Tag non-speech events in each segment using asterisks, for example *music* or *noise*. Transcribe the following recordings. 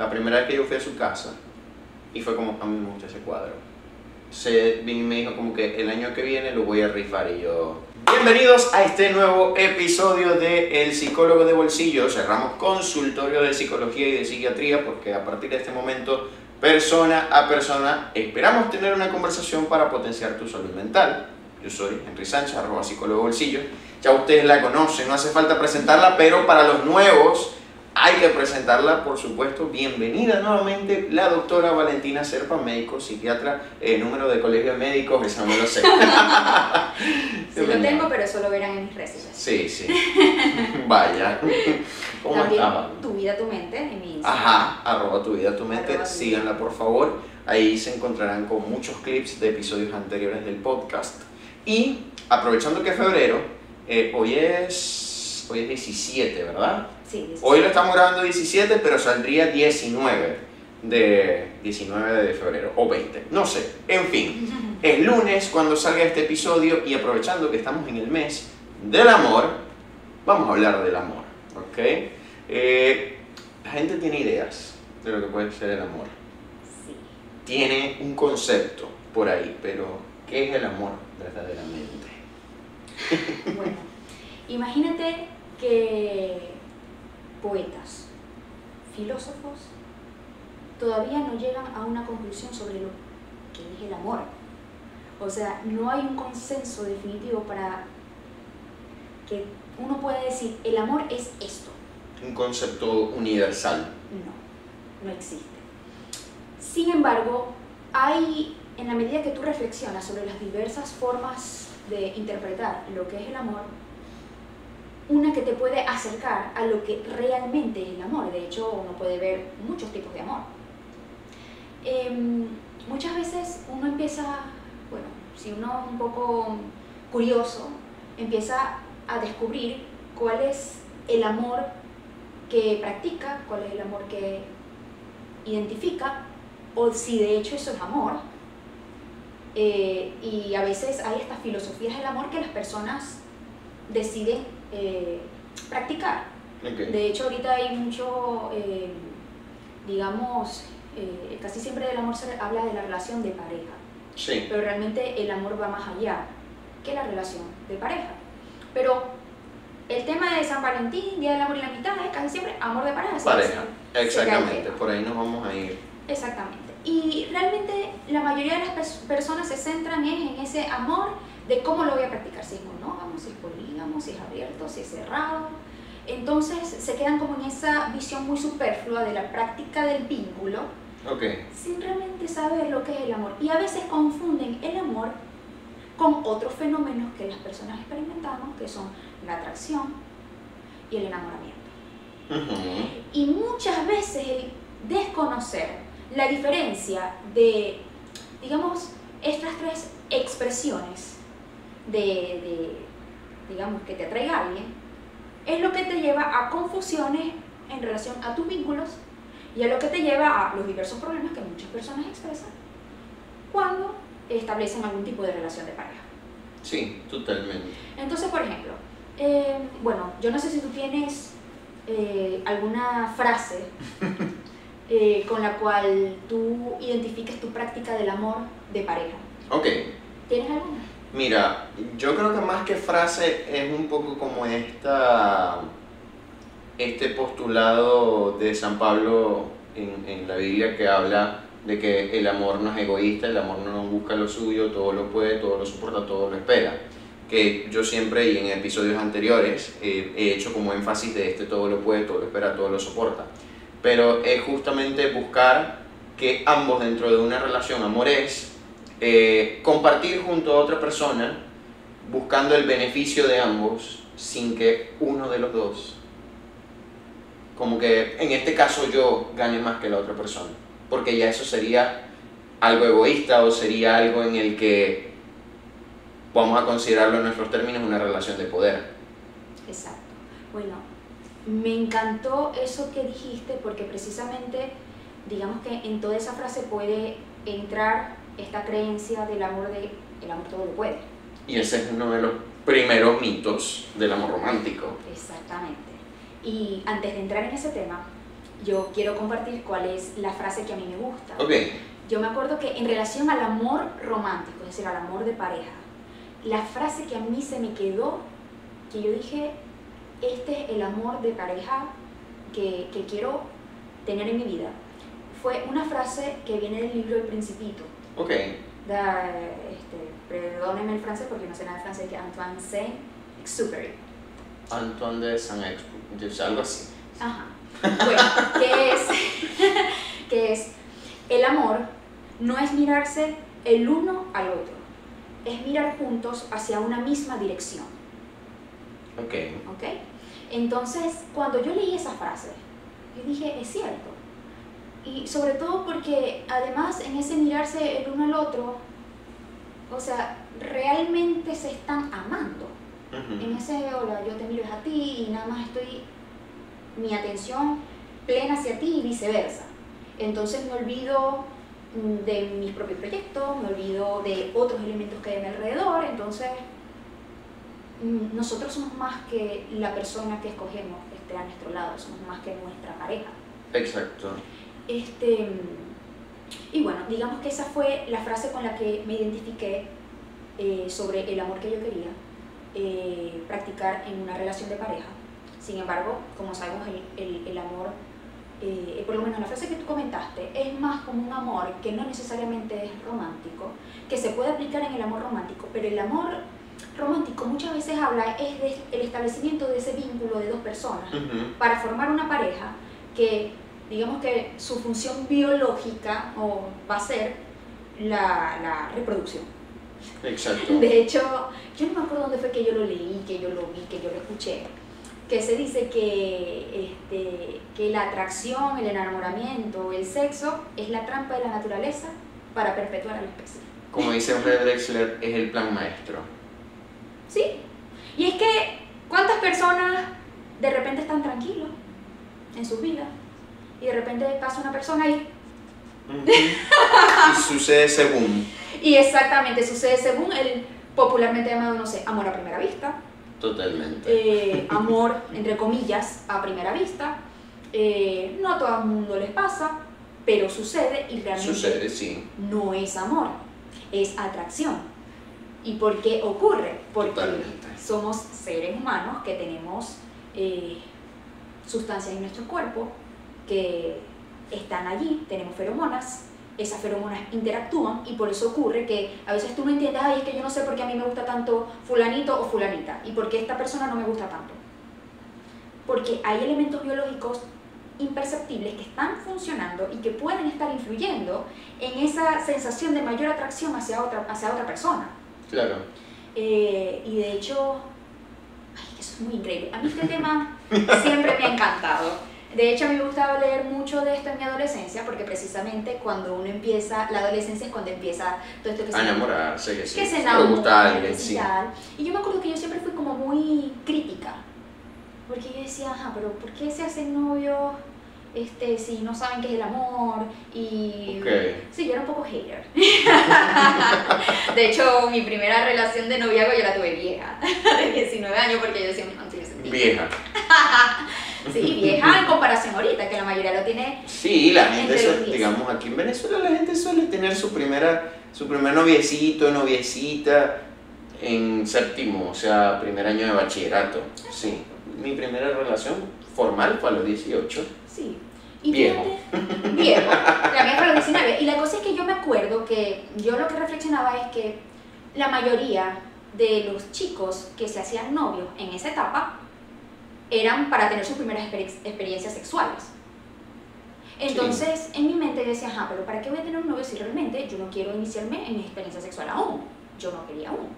la primera vez que yo fui a su casa, y fue como, a mí me gusta ese cuadro. Se vino y me dijo como que el año que viene lo voy a rifar y yo... Bienvenidos a este nuevo episodio de El Psicólogo de Bolsillo. Cerramos consultorio de psicología y de psiquiatría porque a partir de este momento, persona a persona, esperamos tener una conversación para potenciar tu salud mental. Yo soy Henry Sánchez, arroba psicólogo bolsillo. Ya ustedes la conocen, no hace falta presentarla, pero para los nuevos hay que presentarla, por supuesto. Bienvenida nuevamente la doctora Valentina Serpa, médico, psiquiatra, eh, número de colegio de médicos, eso no lo sé. sí lo tengo, pero eso lo verán en mis redes Sí, sí. *laughs* Vaya. *laughs* ¿Cómo También Tu vida, tu mente, en mi Instagram. Ajá, arroba tu vida, tu mente. Síganla, por favor. Ahí se encontrarán con muchos clips de episodios anteriores del podcast. Y aprovechando que es febrero, eh, hoy es hoy es 17, ¿verdad? Sí, Hoy lo estamos grabando 17, pero saldría 19 de 19 de febrero o 20, no sé. En fin, *laughs* es lunes cuando salga este episodio y aprovechando que estamos en el mes del amor, vamos a hablar del amor, ¿ok? Eh, la gente tiene ideas de lo que puede ser el amor. Sí. Tiene un concepto por ahí, pero ¿qué es el amor verdaderamente? *laughs* Bueno, imagínate que poetas, filósofos, todavía no llegan a una conclusión sobre lo que es el amor. O sea, no hay un consenso definitivo para que uno pueda decir, el amor es esto. Un concepto universal. No, no existe. Sin embargo, hay, en la medida que tú reflexionas sobre las diversas formas de interpretar lo que es el amor, una que te puede acercar a lo que realmente es el amor. De hecho, uno puede ver muchos tipos de amor. Em, muchas veces uno empieza, bueno, si uno es un poco curioso, empieza a descubrir cuál es el amor que practica, cuál es el amor que identifica, o si de hecho eso es amor. Eh, y a veces hay estas filosofías del amor que las personas deciden eh, practicar. De hecho, ahorita hay mucho, eh, digamos, eh, casi siempre del amor se habla de la relación de pareja. Sí. Pero realmente el amor va más allá que la relación de pareja. Pero el tema de San Valentín, Día del Amor y la Mitad, es casi siempre amor de pareja. Pareja, exactamente, por ahí nos vamos a ir. Exactamente. Y realmente la mayoría de las personas se centran en ese amor de cómo lo voy a practicar, si es monógamo, si es polígamo, si es abierto, si es cerrado. Entonces se quedan como en esa visión muy superflua de la práctica del vínculo, sin realmente saber lo que es el amor. Y a veces confunden el amor con otros fenómenos que las personas experimentamos, que son la atracción y el enamoramiento. Y muchas veces el desconocer la diferencia de, digamos, estas tres expresiones de, digamos, que te atraiga a alguien, es lo que te lleva a confusiones en relación a tus vínculos y a lo que te lleva a los diversos problemas que muchas personas expresan cuando establecen algún tipo de relación de pareja. Sí, totalmente. Entonces, por ejemplo, eh, bueno, yo no sé si tú tienes eh, alguna frase *laughs* eh, con la cual tú identifiques tu práctica del amor de pareja. Ok. ¿Tienes alguna? Mira, yo creo que más que frase es un poco como esta, este postulado de San Pablo en, la Biblia que habla de que el amor no es egoísta, el amor no busca lo suyo, todo lo puede, todo lo soporta, todo lo espera. Que yo siempre y en episodios anteriores he hecho como énfasis de este todo lo puede, todo lo espera, todo lo soporta. Pero es justamente buscar que ambos dentro de una relación amor es eh, compartir junto a otra persona buscando el beneficio de ambos sin que uno de los dos, como que en este caso yo gane más que la otra persona, porque ya eso sería algo egoísta o sería algo en el que vamos a considerarlo en nuestros términos una relación de poder. Exacto. Bueno, me encantó eso que dijiste porque precisamente digamos que en toda esa frase puede entrar esta creencia del amor de el amor todo lo puede. Y ese es uno de los primeros mitos del amor romántico. Exactamente. Y antes de entrar en ese tema, yo quiero compartir cuál es la frase que a mí me gusta. Ok. Yo me acuerdo que en relación al amor romántico, es decir, al amor de pareja, la frase que a mí se me quedó, que yo dije, este es el amor de pareja que, que quiero tener en mi vida, fue una frase que viene del libro El Principito. Ok. Da, este, perdónenme el francés porque no sé nada de francés, que Antoine Saint-Exupéry. Antoine de Saint-Exupéry, algo así. Ajá. Bueno, ¿qué es? *laughs* ¿Qué es? El amor no es mirarse el uno al otro, es mirar juntos hacia una misma dirección. Ok. ¿Ok? Entonces, cuando yo leí esa frase, yo dije, es cierto. Y sobre todo porque además en ese mirarse el uno al otro, o sea, realmente se están amando. Ujú. En ese, hola, yo te miro es a ti y nada más estoy mi atención plena hacia ti y viceversa. Entonces me olvido mm, de mis propios proyectos, me olvido de otros elementos que hay a mi alrededor, entonces mm, nosotros somos más que la persona que escogemos que esté a nuestro lado, somos más que nuestra pareja. Exacto. Este, y bueno, digamos que esa fue la frase con la que me identifiqué eh, sobre el amor que yo quería eh, practicar en una relación de pareja. Sin embargo, como sabemos, el, el- el amor, eh, por lo menos la frase que tú comentaste, es más como un amor que no necesariamente es romántico, que se puede aplicar en el amor romántico, pero el amor romántico muchas veces habla es del establecimiento de ese vínculo de dos personas para formar una pareja que, digamos que su función biológica o va a ser la, la reproducción. Exacto. De hecho, yo no me acuerdo dónde fue que yo lo leí, que yo lo vi, que yo lo escuché, que se dice que, este, que la atracción, el enamoramiento, el sexo es la trampa de la naturaleza para perpetuar a la especie. Como dice Fred Drexler, es el plan maestro. ¿Sí? Y es que, ¿cuántas personas de repente están tranquilos en sus vidas? Y de repente pasa una persona ahí Ujú. y sucede según. *laughs* Y exactamente, sucede según el popularmente llamado, no sé, amor a primera vista, Totalmente. eh, *laughs* amor, entre comillas, a primera vista. Eh, no a todo el mundo les pasa, pero sucede y realmente Sucede, sí. no es amor, es atracción. ¿Y por qué ocurre? Porque Totalmente. somos seres humanos que tenemos eh, sustancias en nuestro cuerpo que están allí, tenemos feromonas, esas feromonas interactúan y por eso ocurre que a veces tú no entiendes, ay, es que yo no sé por qué a mí me gusta tanto fulanito o fulanita y por qué esta persona no me gusta tanto. Porque hay elementos biológicos imperceptibles que están funcionando y que pueden estar influyendo en esa sensación de mayor atracción hacia otra, hacia otra persona. Claro. Eh, y de hecho, ay, eso es muy increíble. A mí este *laughs* tema siempre me ha encantado. De hecho, a mí me gustaba leer mucho de esto en mi adolescencia, porque precisamente cuando uno empieza, la adolescencia es cuando empieza todo esto que A se enamorarse, que sí. que se Le gusta enamora alguien, sí. Y yo me acuerdo que yo siempre fui como muy crítica, porque yo decía, ajá, pero ¿por qué se hacen novios este, si no saben qué es el amor? Y Ok. sí, yo era un poco hater. *laughs* de hecho, mi primera relación de noviazgo yo la tuve vieja, *laughs* de 19 años, porque yo decía, no tiene sentido. Vieja. *laughs* Sí, vieja en comparación ahorita, que la mayoría lo tiene Sí, la gente, suele- digamos, aquí en Venezuela la gente suele tener su primera, su primer noviecito, noviecita en séptimo, o sea, primer año de bachillerato. Sí. Mi primera relación formal fue a los 18. Sí. Y Viejo. fíjate, viejo. La mía fue a los 19. Y la cosa es que yo me acuerdo que yo lo que reflexionaba es que la mayoría de los chicos que se hacían novios en esa etapa eran para tener sus primeras exper- experiencias sexuales. Entonces, en mi mente yo decía, ajá, pero ¿para qué voy a tener un novio si realmente yo no quiero iniciarme en mi experiencia sexual aún? Yo no quería aún.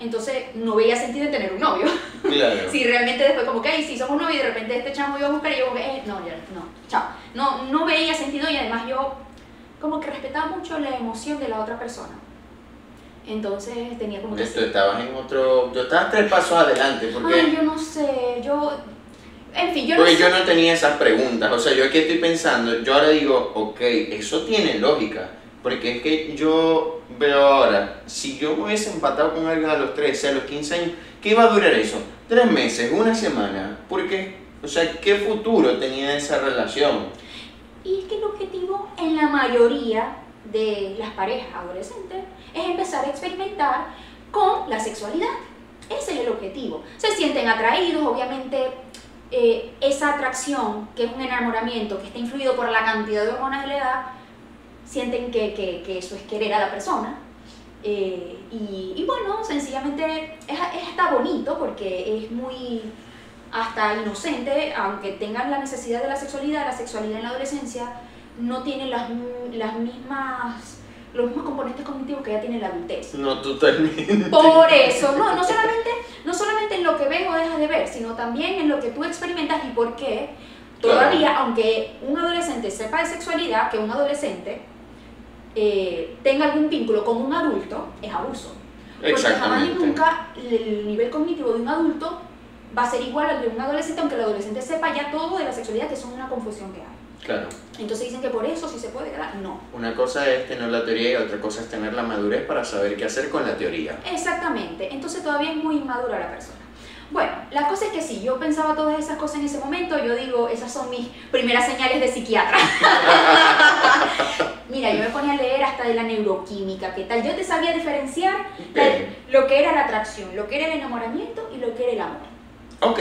Entonces, no veía sentido en tener un novio. Claro. *laughs* Si realmente después como que, ay, si somos novios y de repente este chamo iba a buscar y yo eh, no, ya, no, chao. No, no veía sentido y además yo como que respetaba mucho la emoción de la otra persona. Entonces tenía como que... Tú estabas en otro. Yo estaba tres pasos adelante porque. Ay, yo no sé, yo... En fin, yo no Porque sé. yo no tenía esas preguntas, o sea, yo aquí estoy pensando, yo ahora digo, ok, eso tiene lógica, porque es que yo veo ahora, si yo me hubiese empatado con alguien a los 13, a los 15 años, ¿qué iba a durar eso? Tres meses, una semana, porque O sea, ¿qué futuro tenía esa relación? Y es que el objetivo en la mayoría de las parejas adolescentes es empezar a experimentar con la sexualidad. Ese es el objetivo. Se sienten atraídos, obviamente eh, esa atracción, que es un enamoramiento, que está influido por la cantidad de hormonas de la edad, sienten que, que, eso es querer a la persona. Eh, y, bueno, sencillamente es, está bonito porque es muy hasta inocente, aunque tengan la necesidad de la sexualidad, la sexualidad en la adolescencia no tiene las, las mismas los mismos componentes cognitivos que ya tiene la adultez. No, totalmente. Por eso, no, no solamente, no solamente en lo que ves o dejas de ver, sino también en lo que tú experimentas y por qué todavía, aunque un adolescente sepa de sexualidad, que un adolescente eh, tenga algún vínculo con un adulto, es abuso. Porque jamás y nunca el nivel cognitivo de un adulto va a ser igual al de un adolescente, aunque el adolescente sepa ya todo de la sexualidad, que es una confusión que hay. Claro. Entonces dicen que por eso sí se puede quedar. No. Una cosa es tener la teoría y otra cosa es tener la madurez para saber qué hacer con la teoría. Exactamente. Entonces todavía es muy inmadura la persona. Bueno, la cosa es que sí, yo pensaba todas esas cosas en ese momento, yo digo, esas son mis primeras señales de psiquiatra. *laughs* Mira, yo me ponía a leer hasta de la neuroquímica, ¿qué tal? Yo te sabía diferenciar lo que era la atracción, lo que era el enamoramiento y lo que era el amor. Ok.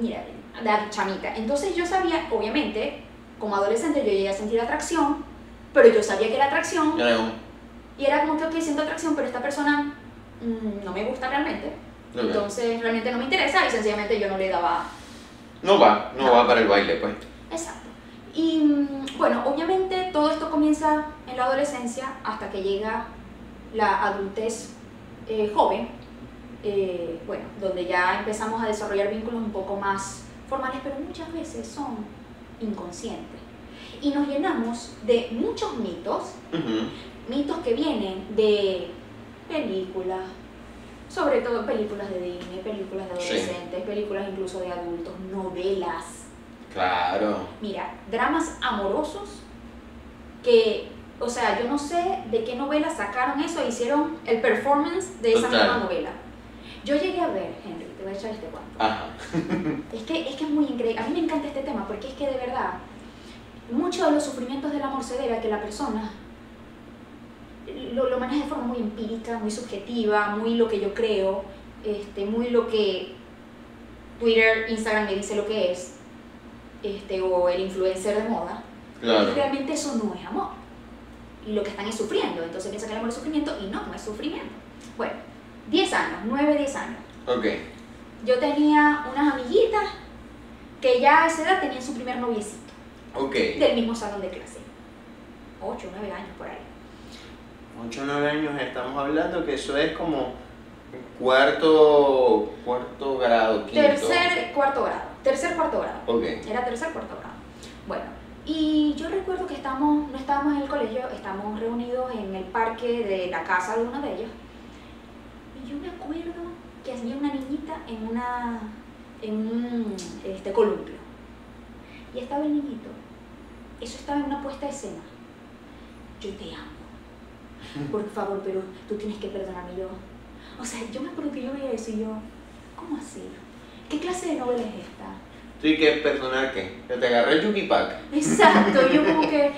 Mira, la chamita. Entonces yo sabía, obviamente, como adolescente yo llegué a sentir atracción, pero yo sabía que era atracción. Y era como que, ok, siento atracción, pero esta persona mm, no me gusta realmente. Entonces realmente no me interesa y sencillamente yo no le daba... No va, no, va para el baile, pues. Exacto. Y mm, bueno, obviamente todo esto comienza en la adolescencia hasta que llega la adultez eh, joven, eh, bueno, donde ya empezamos a desarrollar vínculos un poco más formales, pero muchas veces son inconscientes. Y nos llenamos de muchos mitos, mitos que vienen de películas, sobre todo películas de Disney, películas de adolescentes, películas incluso de adultos, novelas. Claro. Mira, dramas amorosos que, o sea, yo no sé de qué novela sacaron eso e hicieron el performance de esa misma novela. Yo llegué a ver, Henry, voy a echar este es, que, es que es muy increíble. A mí me encanta este tema porque es que de verdad, muchos de los sufrimientos del amor se debe a que la persona lo, lo, maneja de forma muy empírica, muy subjetiva, muy lo que yo creo, este, muy lo que Twitter, Instagram me dice lo que es, este, o el influencer de moda. Claro. Y realmente eso no es amor. Y lo que están es sufriendo. Entonces piensan que el amor es sufrimiento y no, no es sufrimiento. Bueno, 10 años, 9, 10 años. Ok. Yo tenía unas amiguitas que ya a esa edad tenían su primer noviecito. Ok. Del mismo salón de clase. 8, 9 años por ahí. 8 o 9 años estamos hablando que eso es como cuarto, cuarto grado, quinto. Tercer, cuarto grado. Tercer, cuarto grado. Ok. Era tercer, cuarto grado. Bueno, y yo recuerdo que estamos, no estábamos en el colegio, estábamos reunidos en el parque de la casa de uno de ellos yo me acuerdo que había una niñita en una en un este, columpio y estaba el niñito eso estaba en una puesta de escena yo te amo por favor pero tú tienes que perdonarme yo o sea yo me acuerdo que yo veía eso y yo ¿cómo así? ¿qué clase de novela es esta? Sí, que perdonar qué? Que te agarré el Yuki Pack. Exacto, yo como *laughs* que.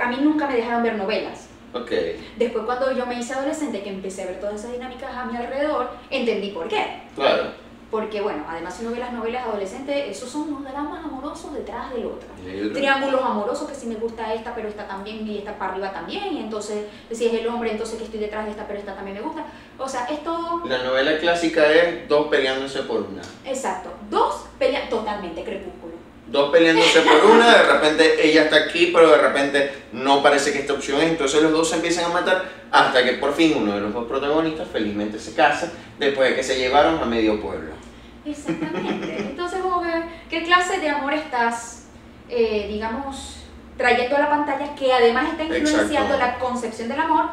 a mí nunca me dejaron ver novelas. Okay. Después cuando yo me hice adolescente, que empecé a ver todas esas dinámicas a mi alrededor, entendí por qué. Claro. Porque bueno, además si uno ve las novelas adolescentes, esos son unos dramas amorosos detrás del otro. Triángulos amorosos que si me gusta esta, pero esta también, y esta para arriba también, y entonces si es el hombre, entonces que estoy detrás de esta, pero esta también me gusta. O sea, es todo... La novela clásica es dos peleándose por una. Exacto, dos pelean totalmente crepúsculo dos peleándose por una, de repente ella está aquí, pero de repente no parece que esta opción es, entonces los dos se empiezan a matar hasta que por fin uno de los dos protagonistas felizmente se casa después de que se llevaron a medio pueblo. Exactamente, entonces ¿qué clase de amor estás, eh, digamos, trayendo a la pantalla que además está influenciando la concepción del amor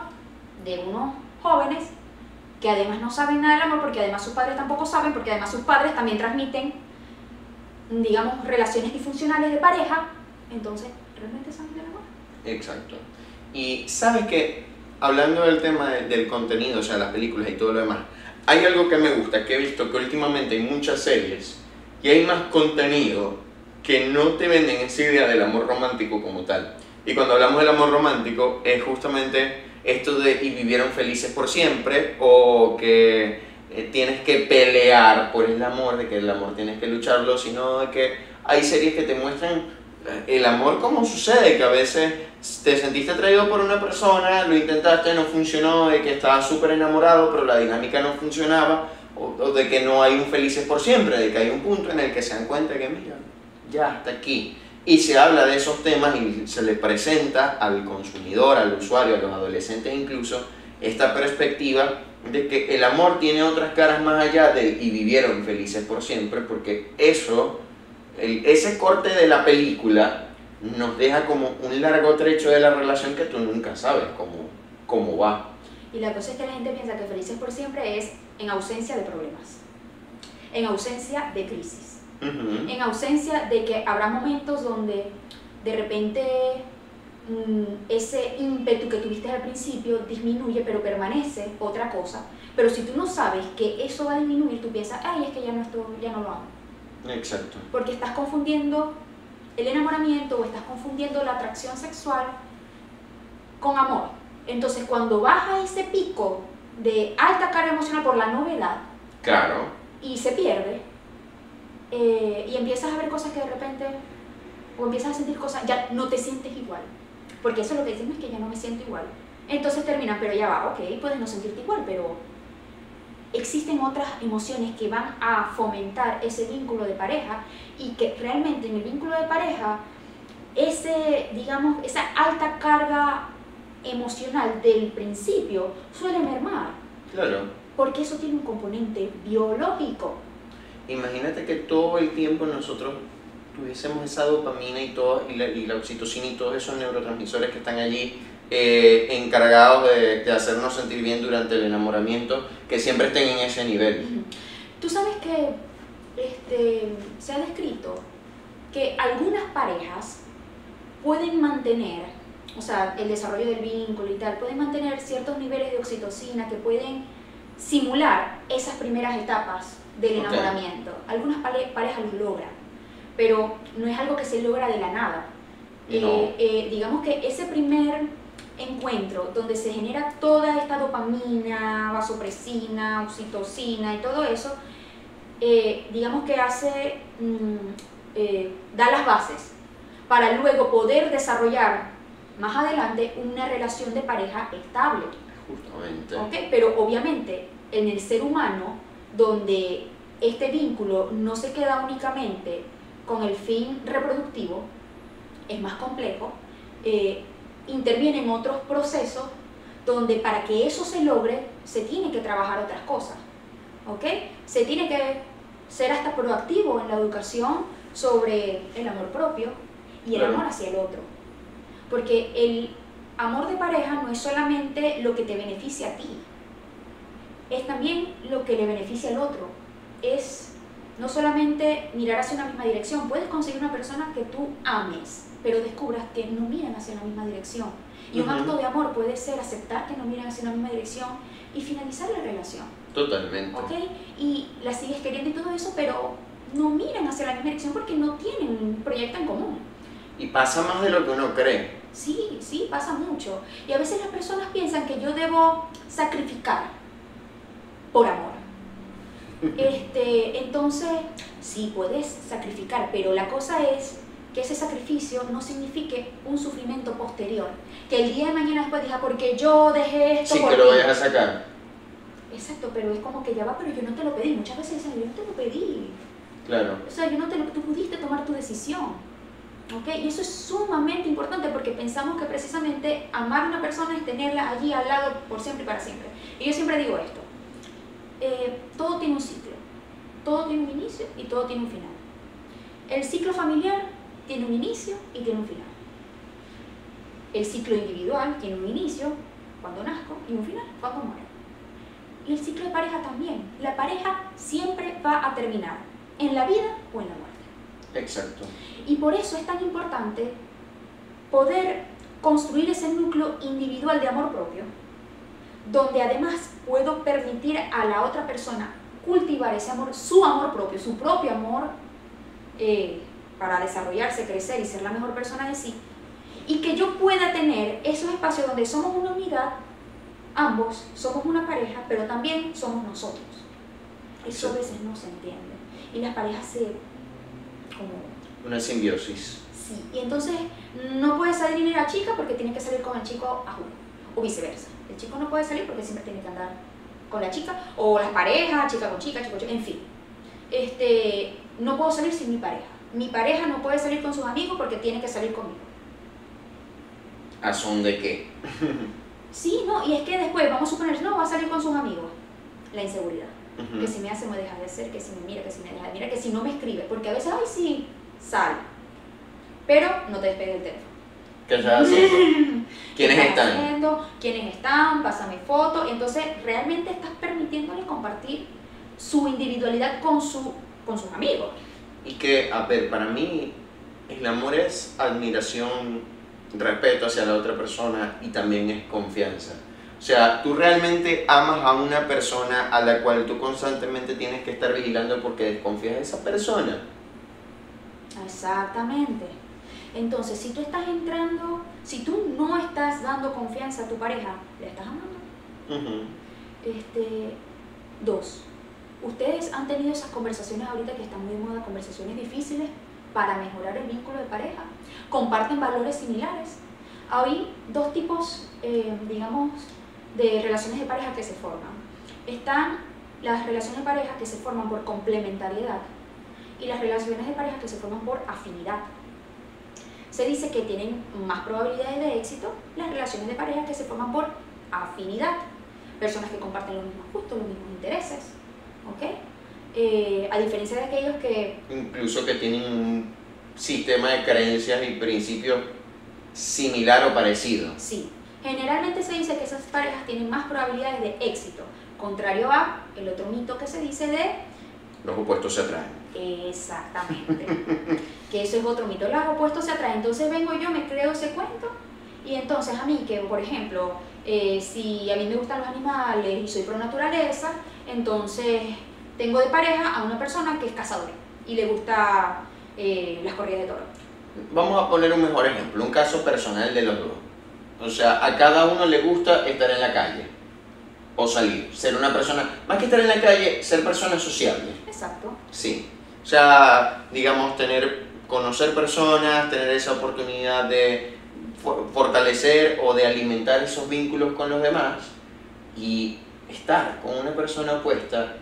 de unos jóvenes que además no saben nada del amor porque además sus padres tampoco saben, porque además sus padres también transmiten digamos, relaciones disfuncionales de pareja, entonces realmente saben del amor. Exacto. Y sabes que, hablando del tema del contenido, o sea, las películas y todo lo demás, hay algo que me gusta, que he visto que últimamente hay muchas series y hay más contenido que no te venden esa idea del amor romántico como tal. Y cuando hablamos del amor romántico es justamente esto de y vivieron felices por siempre o que eh, tienes que pelear por el amor, de que el amor tienes que lucharlo, sino de que hay series que te muestran eh, el amor como sucede, que a veces te sentiste atraído por una persona, lo intentaste, no funcionó, de que estabas súper enamorado, pero la dinámica no funcionaba, o, o, de que no hay un felices por siempre, de que hay un punto en el que se dan cuenta que, mira, ya hasta aquí. Y se habla de esos temas y se le presenta al consumidor, al usuario, a los adolescentes incluso, esta perspectiva de que el amor tiene otras caras más allá de y vivieron felices por siempre, porque eso, el, ese corte de la película nos deja como un largo trecho de la relación que tú nunca sabes cómo, cómo va. Y la cosa es que la gente piensa que felices por siempre es en ausencia de problemas, en ausencia de crisis en ausencia de que habrá momentos donde de repente ese ímpetu que tuviste al principio disminuye, pero permanece otra cosa. Pero si tú no sabes que eso va a disminuir, tú piensas, ay, es que ya no, estoy, ya no lo amo. Exacto. Porque estás confundiendo el enamoramiento o estás confundiendo la atracción sexual con amor. Entonces, cuando baja ese pico de alta carga emocional por la novedad, claro. y se pierde, eh, y empiezas a ver cosas que de repente, o empiezas a sentir cosas, ya no te sientes igual. Porque eso es lo que dicen, es que ya no me siento igual. Entonces terminan, pero ya va, ok, puedes no sentirte igual, pero existen otras emociones que van a fomentar ese vínculo de pareja y que realmente en el vínculo de pareja, ese, digamos, esa alta carga emocional del principio suele mermar. Claro. Porque eso tiene un componente biológico imagínate que todo el tiempo nosotros tuviésemos esa dopamina y, todo, y, la, oxitocina y todos esos neurotransmisores que están allí eh, encargados de, hacernos sentir bien durante el enamoramiento, que siempre estén en ese nivel. Tú sabes que este, se ha descrito que algunas parejas pueden mantener, o sea, el desarrollo del vínculo y tal, pueden mantener ciertos niveles de oxitocina que pueden simular esas primeras etapas del enamoramiento. Algunas parejas lo logran, pero no es algo que se logra de la nada. Eh, eh, digamos que ese primer encuentro donde se genera toda esta dopamina, vasopresina, oxitocina y todo eso, eh, digamos que hace, mm, da las bases para luego poder desarrollar más adelante una relación de pareja estable. Justamente. Pero obviamente en el ser humano donde este vínculo no se queda únicamente con el fin reproductivo, es más complejo, eh, intervienen otros procesos donde para que eso se logre se tiene que trabajar otras cosas. ¿ok? Se tiene que ser hasta proactivo en la educación sobre el amor propio y el amor hacia el otro. Porque el amor de pareja no es solamente lo que te beneficia a ti, es también lo que le beneficia al otro. Es no solamente mirar hacia una misma dirección, puedes conseguir una persona que tú ames, pero descubras que no miran hacia una misma dirección. Y un acto de amor puede ser aceptar que no miran hacia una misma dirección y finalizar la relación. Totalmente. ¿Ok? Y la sigues queriendo y todo eso, pero no miran hacia la misma dirección porque no tienen un proyecto en común. Y pasa más de lo que uno cree. Sí, sí, pasa mucho. Y a veces las personas piensan que yo debo sacrificar por amor. Este, entonces, sí puedes sacrificar, pero la cosa es que ese sacrificio no signifique un sufrimiento posterior. Que el día de mañana después diga, porque yo dejé esto. Sí, que lo vayas a sacar. Exacto, pero es como que ya va, pero yo no te lo pedí. Muchas veces dicen, yo no te lo pedí. Claro. O sea, yo no te lo, tú pudiste tomar tu decisión. ¿Ok? Y eso es sumamente importante porque pensamos que precisamente amar a una persona es tenerla allí al lado por siempre y para siempre. Y yo siempre digo esto eh, todo tiene un ciclo, todo tiene un inicio y todo tiene un final. El ciclo familiar tiene un inicio y tiene un final. El ciclo individual tiene un inicio cuando nazco y un final cuando muero. Y el ciclo de pareja también. La pareja siempre va a terminar, en la vida o en la muerte. Exacto. Y por eso es tan importante poder construir ese núcleo individual de amor propio donde además puedo permitir a la otra persona cultivar ese amor, su amor propio, su propio amor, eh, para desarrollarse, crecer y ser la mejor persona de sí, y que yo pueda tener esos espacios donde somos una unidad, ambos somos una pareja, pero también somos nosotros. Eso a veces no se entiende. Y las parejas se... como... Una simbiosis. Sí, y entonces no puede salir la chica porque tiene que salir con el chico a jugar, o viceversa. El chico no puede salir porque siempre tiene que andar con la chica, o las parejas, chica con chica, chico con chica, en fin. Este, no puedo salir sin mi pareja. Mi pareja no puede salir con sus amigos porque tiene que salir conmigo. ¿A son de qué? *laughs* sí, no, y es que después, vamos a suponer, no, va a salir con sus amigos. La inseguridad. Que si me hace, me deja de hacer, que si me mira, que si me deja de mirar, que si no me escribe. Porque a veces, ay, sí, sale. Pero no te despegue el teléfono. *laughs* ¿Qué estás haciendo? ¿Quiénes están? Haciendo? ¿Quiénes están? Pásame foto. Entonces, realmente estás permitiéndole compartir su individualidad con, su, con sus amigos. Y que, a ver, para mí, el amor es admiración, respeto hacia la otra persona y también es confianza. O sea, tú realmente amas a una persona a la cual tú constantemente tienes que estar vigilando porque desconfías de esa persona. Exactamente. Entonces, si tú estás entrando, si tú no estás dando confianza a tu pareja, ¿le estás amando? este, dos, ustedes han tenido esas conversaciones ahorita que están muy de moda, conversaciones difíciles para mejorar el vínculo de pareja. Comparten valores similares. Hay dos tipos, eh, digamos, de relaciones de pareja que se forman. Están las relaciones de pareja que se forman por complementariedad y las relaciones de pareja que se forman por afinidad se dice que tienen más probabilidades de éxito las relaciones de pareja que se forman por afinidad, personas que comparten los mismos gustos, los mismos intereses, ¿ok? Eh, a diferencia de aquellos que... Incluso que tienen un sistema de creencias y principios similar o parecido. Sí, generalmente se dice que esas parejas tienen más probabilidades de éxito, contrario a el otro mito que se dice de... Los opuestos se atraen. Exactamente. *laughs* que eso es otro mito. Los opuestos se atraen. Entonces vengo yo, me creo ese cuento. Y entonces a mí, que por ejemplo, eh, si a mí me gustan los animales y soy pro naturaleza, entonces tengo de pareja a una persona que es cazadora y le gusta eh, las corridas de toro. Vamos a poner un mejor ejemplo, un caso personal de los dos. O sea, a cada uno le gusta estar en la calle o salir, ser una persona, más que estar en la calle, ser persona sociable. Exacto. Sí. O digamos, tener, conocer personas, tener esa oportunidad de fortalecer o de alimentar esos vínculos con los demás y estar con una persona opuesta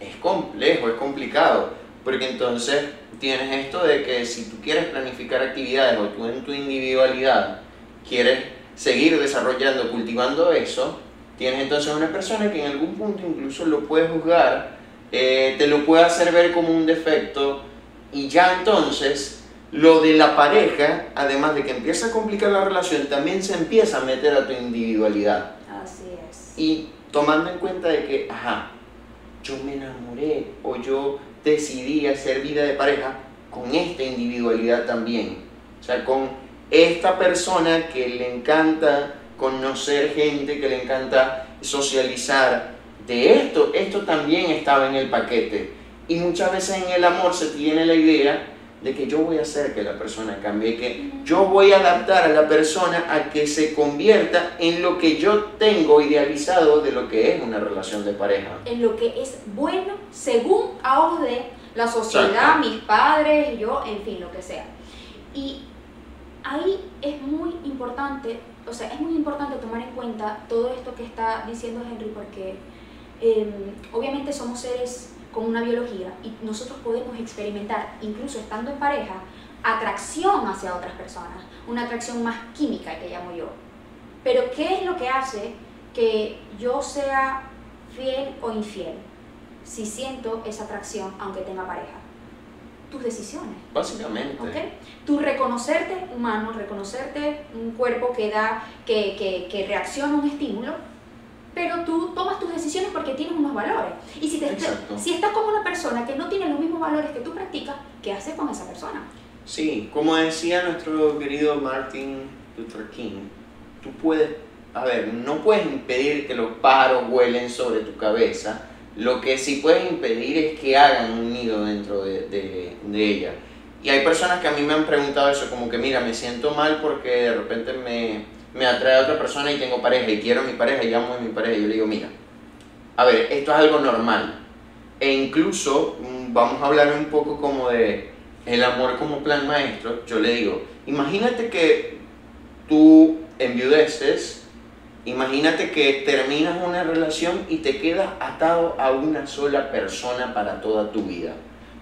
es complejo, es complicado, porque entonces tienes esto de que si tú quieres planificar actividades o tú en tu individualidad quieres seguir desarrollando, cultivando eso, tienes entonces una persona que en algún punto incluso lo puede juzgar eh, te lo puede hacer ver como un defecto y ya entonces lo de la pareja, además de que empieza a complicar la relación, también se empieza a meter a tu individualidad. Así es. Y tomando en cuenta de que, ajá, yo me enamoré o yo decidí hacer vida de pareja con esta individualidad también. O sea, con esta persona que le encanta conocer gente, que le encanta socializar, de esto, esto también estaba en el paquete. Y muchas veces en el amor se tiene la idea de que yo voy a hacer que la persona cambie, que yo voy a adaptar a la persona a que se convierta en lo que yo tengo idealizado de lo que es una relación de pareja. En lo que es bueno según a ojos de la sociedad, mis padres, yo, en fin, lo que sea. Y ahí es muy importante, o sea, es muy importante tomar en cuenta todo esto que está diciendo Henry porque Em, obviamente somos seres con una biología y nosotros podemos experimentar, incluso estando en pareja, atracción hacia otras personas, una atracción más química que llamo yo. Pero ¿qué es lo que hace que yo sea fiel o infiel si siento esa atracción aunque tenga pareja? Tus decisiones. Básicamente. ¿Okay? Tu reconocerte humano, reconocerte un cuerpo que da, que, que, que reacciona a un estímulo pero tú tomas tus decisiones porque tienes unos valores. Y si, te, si estás con una persona que no tiene los mismos valores que tú practicas, ¿qué haces con esa persona? Sí, como decía nuestro querido Martin Luther King, tú puedes, a ver, no puedes impedir que los pájaros vuelen sobre tu cabeza, lo que sí puedes impedir es que hagan un nido dentro de, de, de ella. Y hay personas que a mí me han preguntado eso, como que mira, me siento mal porque de repente me, me atrae a otra persona y tengo pareja y quiero a mi pareja y amo a mi pareja. Yo le digo, mira, a ver, esto es algo normal. E incluso mm, vamos a hablar un poco como de el amor como plan maestro. Yo le digo, imagínate que tú enviudeces, imagínate que terminas una relación y te quedas atado a una sola persona para toda tu vida.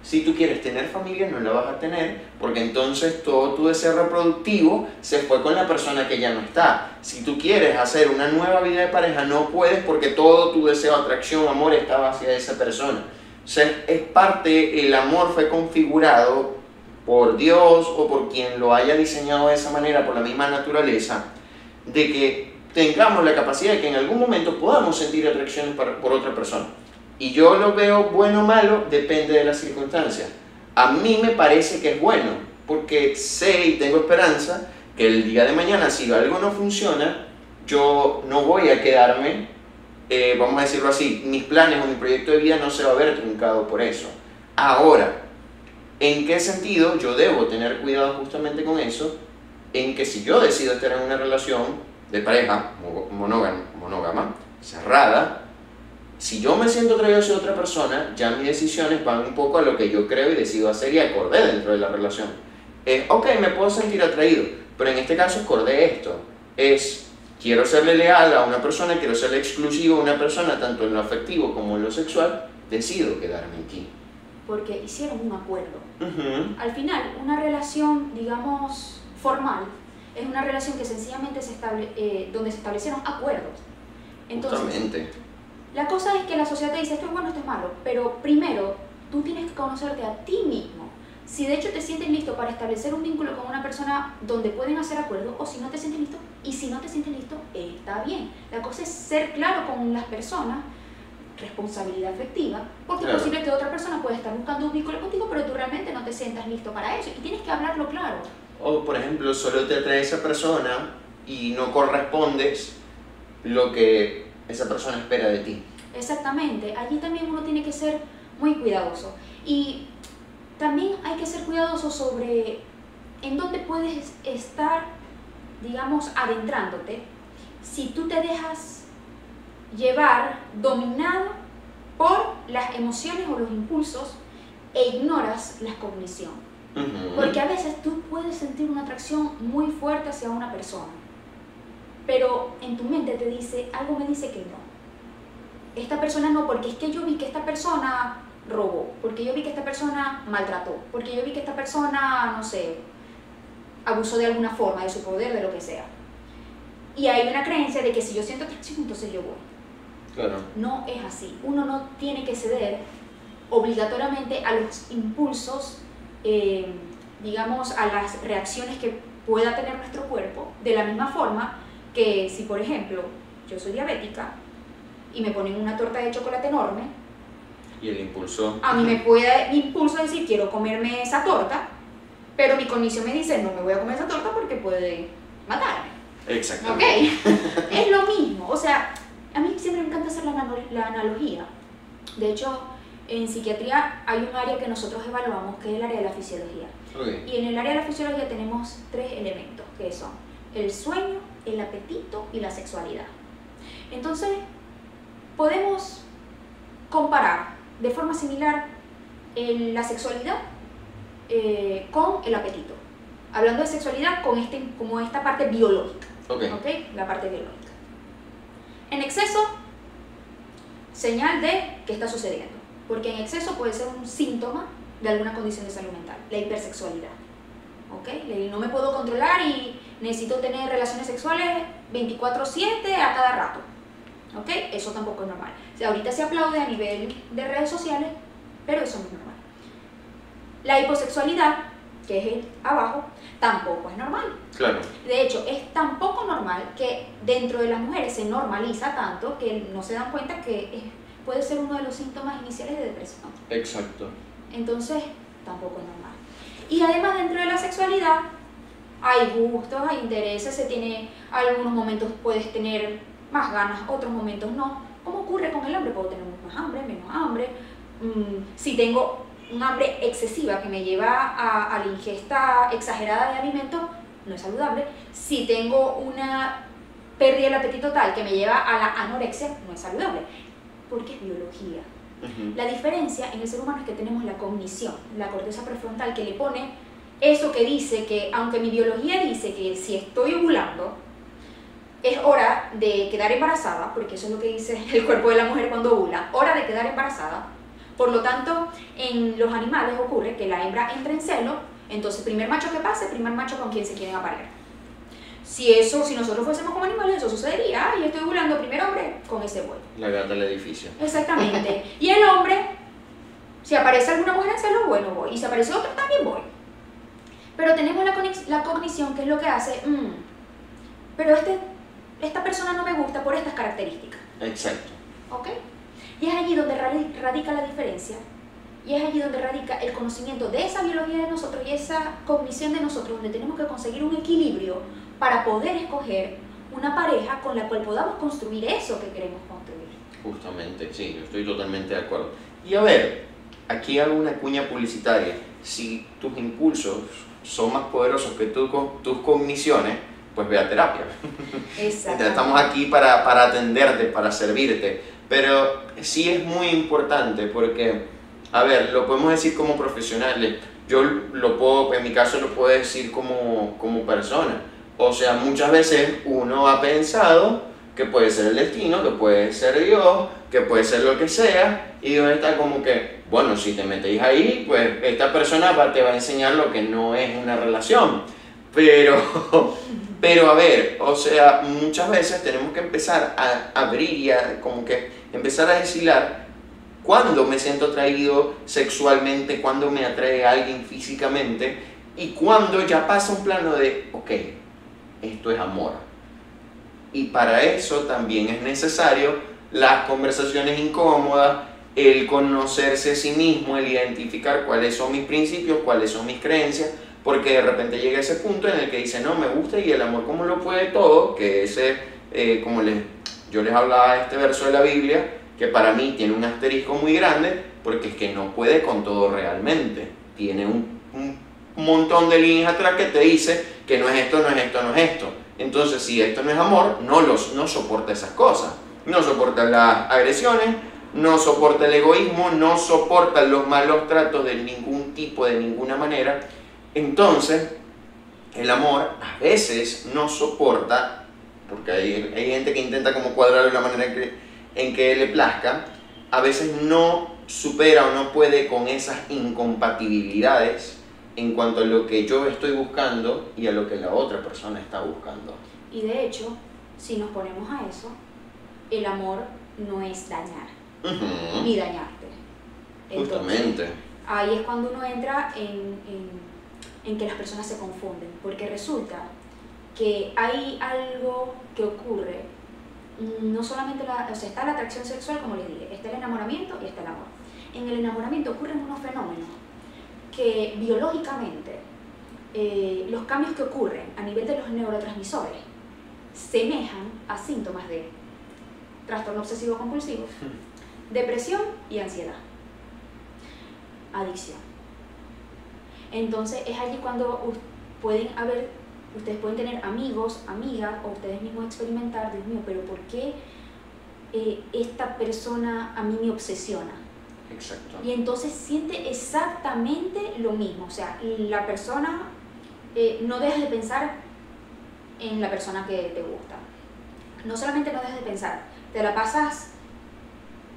Si tú quieres tener familia, no la vas a tener, porque entonces todo tu deseo reproductivo se fue con la persona que ya no está. Si tú quieres hacer una nueva vida de pareja, no puedes porque todo tu deseo, atracción, amor estaba hacia esa persona. O sea, es parte, el amor fue configurado por Dios o por quien lo haya diseñado de esa manera, por la misma naturaleza, de que tengamos la capacidad de que en algún momento podamos sentir atracción por otra persona. Y yo lo veo bueno o malo, depende de las circunstancias. A mí me parece que es bueno, porque sé y tengo esperanza que el día de mañana, si algo no funciona, yo no voy a quedarme, eh, vamos a decirlo así, mis planes o mi proyecto de vida no se va a ver truncado por eso. Ahora, ¿en qué sentido yo debo tener cuidado justamente con eso? En que si yo decido estar en una relación de pareja monógama, monógama cerrada, si yo me siento atraído hacia otra persona, ya mis decisiones van un poco a lo que yo creo y decido hacer y acordé dentro de la relación. Es, ok, me puedo sentir atraído, pero en este caso acordé esto. Es, quiero serle leal a una persona, quiero serle exclusivo a una persona, tanto en lo afectivo como en lo sexual, decido quedarme aquí. Porque hicieron un acuerdo. Al final, una relación, digamos, formal, es una relación que sencillamente se estable, eh, donde se establecieron acuerdos. Entonces, la cosa es que la sociedad te dice esto es bueno, esto es malo, pero primero tú tienes que conocerte a ti mismo. Si de hecho te sientes listo para establecer un vínculo con una persona donde pueden hacer acuerdos, o si no te sientes listo, y si no te sientes listo, está bien. La cosa es ser claro con las personas, responsabilidad afectiva, porque es posible que otra persona pueda estar buscando un vínculo contigo, pero tú realmente no te sientas listo para eso, y tienes que hablarlo claro. O, por ejemplo, solo te atrae esa persona y no correspondes lo que esa persona espera de ti. Exactamente, allí también uno tiene que ser muy cuidadoso. Y también hay que ser cuidadoso sobre en dónde puedes estar, digamos, adentrándote, si tú te dejas llevar, dominado por las emociones o los impulsos e ignoras la cognición. Porque a veces tú puedes sentir una atracción muy fuerte hacia una persona pero en tu mente te dice, algo me dice que no. Esta persona no, porque es que yo vi que esta persona robó, porque yo vi que esta persona maltrató, porque yo vi que esta persona, no sé, abusó de alguna forma de su poder, de lo que sea. Y hay una creencia de que si yo siento atracción, entonces yo voy. Claro. No es así. Uno no tiene que ceder obligatoriamente a los impulsos, eh, digamos, a las reacciones que pueda tener nuestro cuerpo, de la misma forma que si, por ejemplo, yo soy diabética y me ponen una torta de chocolate enorme, y el impulso. A mí me puede impulso decir quiero comerme esa torta, pero mi cognición me dice no me voy a comer esa torta porque puede matarme. Exactamente. ¿Ok? *laughs* es lo mismo. O sea, a mí siempre me encanta hacer la, la analogía. De hecho, en psiquiatría hay un área que nosotros evaluamos que es el área de la fisiología. Y en el área de la fisiología tenemos tres elementos que son el sueño, el apetito y la sexualidad. Entonces, podemos comparar de forma similar la sexualidad eh, con el apetito. Hablando de sexualidad con este, como esta parte biológica. Okay. La parte biológica. En exceso, señal de que está sucediendo. Porque en exceso puede ser un síntoma de alguna condición de salud mental, la hipersexualidad. ¿Ok? No me puedo controlar y necesito tener relaciones sexuales 24/7 a cada rato. ¿Ok? Eso tampoco es normal. O sea, ahorita se aplaude a nivel de redes sociales, pero eso no es normal. La hiposexualidad, que es el abajo, tampoco es normal. Claro. De hecho, es tan poco normal que dentro de las mujeres se normaliza tanto que no se dan cuenta que puede ser uno de los síntomas iniciales de depresión. Exacto. Entonces, tampoco es normal. Y además dentro de la sexualidad hay gustos, hay intereses, se tiene, algunos momentos puedes tener más ganas, otros momentos no. ¿Cómo ocurre con el hambre? Puedo tener más hambre, menos hambre. Mm, si tengo un hambre excesiva que me lleva a, a la ingesta exagerada de alimentos, no es saludable. Si tengo una pérdida del apetito tal que me lleva a la anorexia, no es saludable, porque es biología. Ujú. La diferencia en el ser humano es que tenemos la cognición, la corteza prefrontal que le pone eso que dice que, aunque mi biología dice que si estoy ovulando, es hora de quedar embarazada, porque eso es lo que dice *laughs* el cuerpo de la mujer cuando ovula, hora de quedar embarazada. Por lo tanto, en los animales ocurre que la hembra entra en celo, entonces primer macho que pase, primer macho con quien se quieren aparear. Si eso, si nosotros fuésemos como animales, eso sucedería, y estoy ovulando primer hombre, con ese voy. La gata del edificio. Exactamente. *laughs* Y el hombre, si aparece alguna mujer en celo, bueno, voy. Y si aparece otro, también voy. Pero tenemos la, la cognición, que es lo que hace, "Mm, pero este, esta persona no me gusta por estas características. Exacto. ¿Ok? Y es allí donde radi- radica la diferencia. Y es allí donde radica el conocimiento de esa biología de nosotros y esa cognición de nosotros, donde tenemos que conseguir un equilibrio para poder escoger una pareja con la cual podamos construir eso que queremos construir. Justamente, sí, yo estoy totalmente de acuerdo. Y a ver, aquí hago una cuña publicitaria. Si tus impulsos son más poderosos que tu tus cogniciones, pues ve a terapia. Exacto. Estamos aquí para, para atenderte, para servirte. Pero sí es muy importante porque, a ver, lo podemos decir como profesionales. Yo lo puedo, en mi caso lo puedo decir como, como persona. O sea, muchas veces uno ha pensado que puede ser el destino, que puede ser Dios, que puede ser lo que sea, y uno está como que, bueno, si te metéis ahí, pues esta persona te va a enseñar lo que no es una relación. Pero, *laughs* pero a ver, o sea, muchas veces tenemos que empezar a abrir y como que empezar a deshilar cuándo me siento atraído sexualmente, cuándo me atrae a alguien físicamente y cuándo ya pasa un plano de, ok, esto es amor. Y para eso también es necesario las conversaciones incómodas, el conocerse a sí mismo, el identificar cuáles son mis principios, cuáles son mis creencias, porque de repente llega ese punto en el que dice, no, me gusta y el amor como lo puede todo, que ese, eh, como les, yo les hablaba de este verso de la Biblia, que para mí tiene un asterisco muy grande, porque es que no puede con todo realmente. Tiene un, un montón de líneas atrás que te dice que no es esto, no es esto, no es esto. Entonces, si esto no es amor, no, los, no soporta esas cosas. No soporta las agresiones, no soporta el egoísmo, no soporta los malos tratos de ningún tipo, de ninguna manera. Entonces, el amor a veces no soporta, porque hay, hay gente que intenta como cuadrarlo de la manera que, en que le plazca, a veces no supera o no puede con esas incompatibilidades en cuanto a lo que yo estoy buscando y a lo que la otra persona está buscando. Y de hecho, si nos ponemos a eso, el amor no es dañar, Ni dañarte. Entonces, Justamente. ahí es cuando uno entra en, en- en que las personas se confunden, porque resulta que hay algo que ocurre, mm, no solamente la, o sea, está la atracción sexual, como les dije, está el enamoramiento y está el amor. En el enamoramiento ocurren unos fenómenos que biológicamente eh, los cambios que ocurren a nivel de los neurotransmisores semejan a síntomas de trastorno obsesivo compulsivo, *laughs* depresión y ansiedad, adicción. Entonces es allí cuando pueden haber, ustedes pueden tener amigos, amigas o ustedes mismos experimentar, Dios mío, pero ¿por qué eh, esta persona a mí me obsesiona? Exacto. Y entonces siente exactamente lo mismo. O sea, la persona eh, no deja de pensar en la persona que te gusta. No solamente no dejas de pensar, te la pasas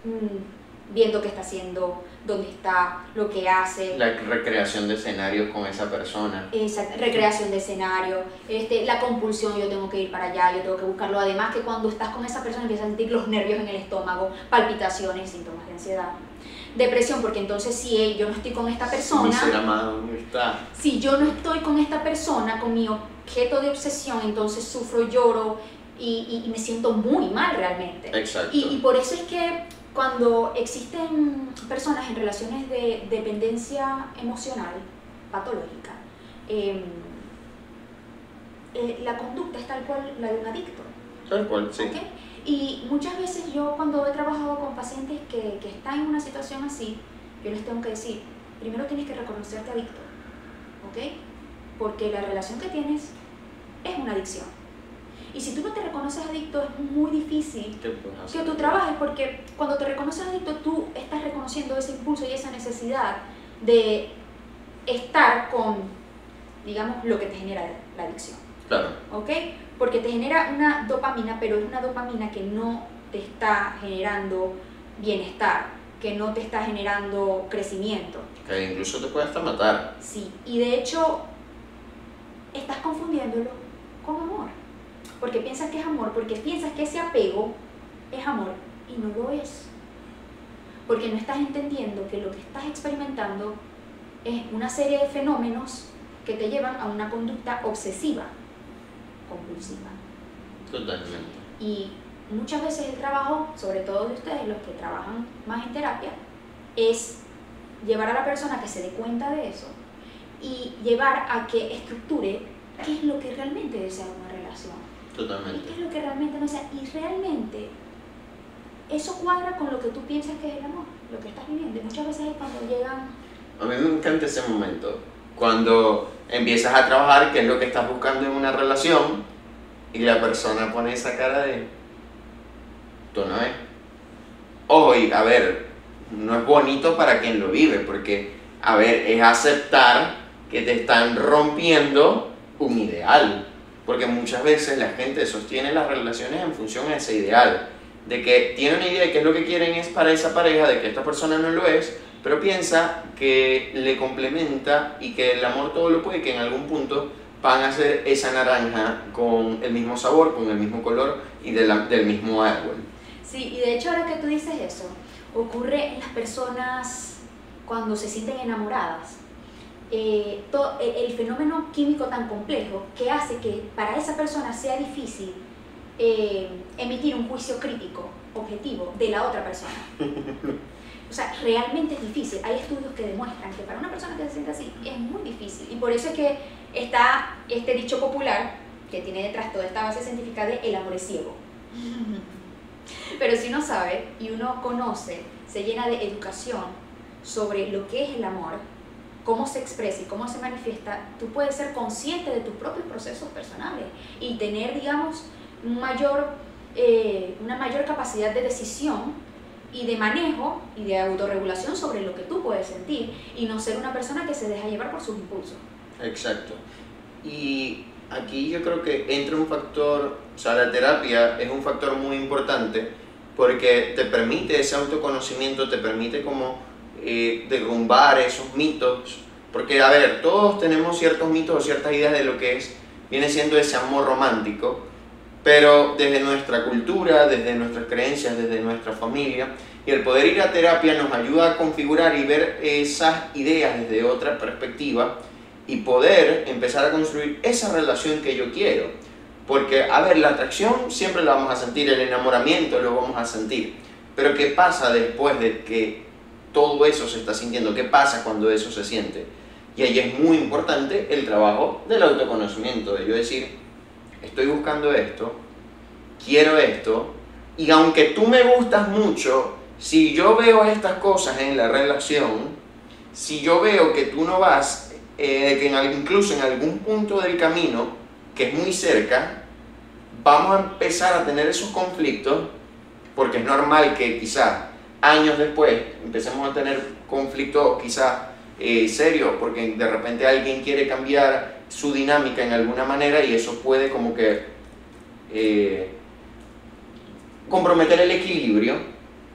mm, viendo qué está haciendo, dónde está, lo que hace. La recreación de escenarios con esa persona. Exacto, recreación de escenario, este, la compulsión, yo tengo que ir para allá, yo tengo que buscarlo. Además que cuando estás con esa persona empiezas a sentir los nervios en el estómago, palpitaciones, síntomas de ansiedad. Depresión, porque entonces si yo no estoy con esta persona, si yo no estoy con esta persona, con mi objeto de obsesión, entonces sufro, lloro y, y- y me siento muy mal realmente. Exacto. Y, y por eso es que cuando existen personas en relaciones de dependencia emocional patológica, em, eh, la conducta es tal cual la de un adicto. Tal cual, sí. ¿ok? Y muchas veces yo cuando he trabajado con pacientes que, que están en una situación así, yo les tengo que decir, primero tienes que reconocerte adicto, ¿ok? Porque la relación que tienes es una adicción. Y si tú no te reconoces adicto, es muy difícil que tú trabajes, porque cuando te reconoces adicto, tú estás reconociendo ese impulso y esa necesidad de estar con, digamos, lo que te genera la adicción. Claro. ¿Ok? Porque te genera una dopamina, pero es una dopamina que no te está generando bienestar, que no te está generando crecimiento. Que incluso te puede hasta matar. Sí, y de hecho estás confundiéndolo con amor. Porque piensas que es amor, porque piensas que ese apego es amor y no lo es. Porque no estás entendiendo que lo que estás experimentando es una serie de fenómenos que te llevan a una conducta obsesiva, compulsiva. Totalmente. Y muchas veces el trabajo, sobre todo de ustedes, los que trabajan más en terapia, es llevar a la persona a que se dé cuenta de eso y llevar a que estructure qué es lo que realmente desea una relación. Totalmente. Y qué es lo que realmente no desea. Y realmente eso cuadra con lo que tú piensas que es el amor, lo que estás viviendo. Y muchas veces es cuando llegan... A mí me encanta ese momento, cuando empiezas a trabajar qué es lo que estás buscando en una relación y la persona pone esa cara de... Tú no es. Ojo, y a ver, no es bonito para quien lo vive, porque, a ver, es aceptar que te están rompiendo un ideal. Porque muchas veces la gente sostiene las relaciones en función a ese ideal. De que tiene una idea de qué es lo que quieren es para esa pareja, de que esta persona no lo es, pero piensa que le complementa y que el amor todo lo puede, que en algún punto van a ser esa naranja con el mismo sabor, con el mismo color y del mismo árbol. Sí, y de hecho ahora que tú dices eso, ocurre en las personas cuando se sienten enamoradas. Eh, el, fenómeno químico tan complejo que hace que para esa persona sea difícil eh, emitir un juicio crítico, objetivo, de la otra persona. *laughs* O sea, realmente es difícil. Hay estudios que demuestran que para una persona que se siente así es muy difícil. Y por eso es que está este dicho popular que tiene detrás toda esta base científica de el amor es ciego. *laughs* Pero si uno sabe y uno conoce, se llena de educación sobre lo que es el amor, cómo se expresa y cómo se manifiesta, tú puedes ser consciente de tus propios procesos personales y tener, digamos, mayor, eh, una mayor capacidad de decisión y de manejo y de autorregulación sobre lo que tú puedes sentir y no ser una persona que se deja llevar por sus impulsos. Exacto. Y aquí yo creo que entra un factor, o sea, la terapia es un factor muy importante porque te permite ese autoconocimiento, te permite como eh, derrumbar esos mitos, porque a ver, todos tenemos ciertos mitos o ciertas ideas de lo que es, viene siendo ese amor romántico, pero desde nuestra cultura, desde nuestras creencias, desde nuestra familia, y el poder ir a terapia nos ayuda a configurar y ver esas ideas desde otra perspectiva y poder empezar a construir esa relación que yo quiero. Porque, a ver, la atracción siempre la vamos a sentir, el enamoramiento lo vamos a sentir. Pero ¿qué pasa después de que todo eso se está sintiendo? ¿Qué pasa cuando eso se siente? Y ahí es muy importante el trabajo del autoconocimiento, de yo decir, estoy buscando esto, quiero esto, y aunque tú me gustas mucho, si yo veo estas cosas en la relación, si yo veo que tú no vas eh, que incluso en algún punto del camino, que es muy cerca, vamos a empezar a tener esos conflictos, porque es normal que quizás años después empecemos a tener conflictos quizás eh, serios, porque de repente alguien quiere cambiar su dinámica en alguna manera y eso puede como que eh, comprometer el equilibrio,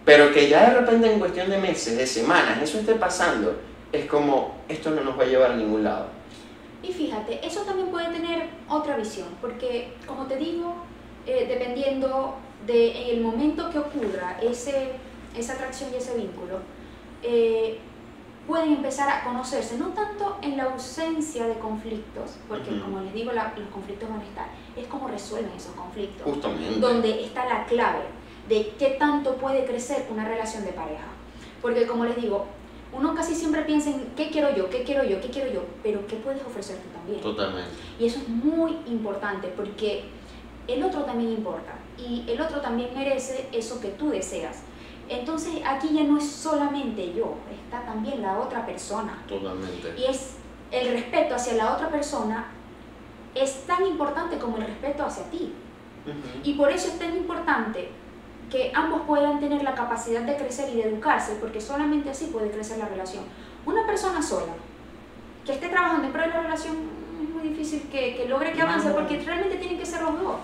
pero que ya de repente en cuestión de meses, de semanas, eso esté pasando es como, esto no nos va a llevar a ningún lado. Y fíjate, eso también puede tener otra visión, porque como te digo, eh, dependiendo del momento que ocurra ese, esa atracción y ese vínculo, eh, pueden empezar a conocerse, no tanto en la ausencia de conflictos, porque como les digo, los conflictos van a estar, es como resuelven esos conflictos, Justamente. donde está la clave de qué tanto puede crecer una relación de pareja. Porque como les digo, uno casi siempre piensa en qué quiero yo, qué quiero yo, qué quiero yo, pero qué puedes ofrecer tú también. Totalmente. Y eso es muy importante porque el otro también importa y el otro también merece eso que tú deseas. Entonces aquí ya no es solamente yo, está también la otra persona. Totalmente. Y es el respeto hacia la otra persona es tan importante como el respeto hacia ti. Y por eso es tan importante que ambos puedan tener la capacidad de crecer y de educarse, porque solamente así puede crecer la relación. Una persona sola que esté trabajando en pro de la relación es muy difícil que, que logre que avance, porque realmente tienen que ser los dos.